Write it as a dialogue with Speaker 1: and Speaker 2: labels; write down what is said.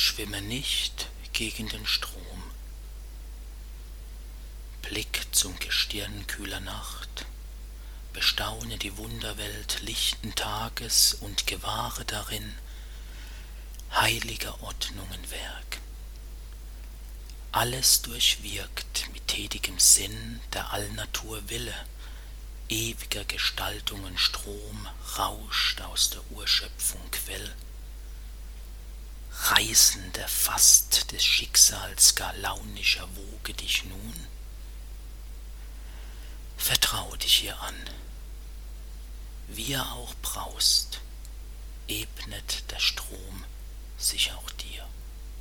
Speaker 1: schwimme nicht gegen den Strom. Blick zum Gestirn kühler Nacht, bestaune die Wunderwelt lichten Tages und gewahre darin heiliger Ordnungen Werk. Alles durchwirkt mit tätigem Sinn der Allnatur Wille, ewiger Gestaltungen Strom rauscht aus der Urschöpfung Quell. Reißend erfasst des Schicksals gar launischer Woge dich nun? Vertrau dich ihr an, wie er auch braust, ebnet der Strom sich auch.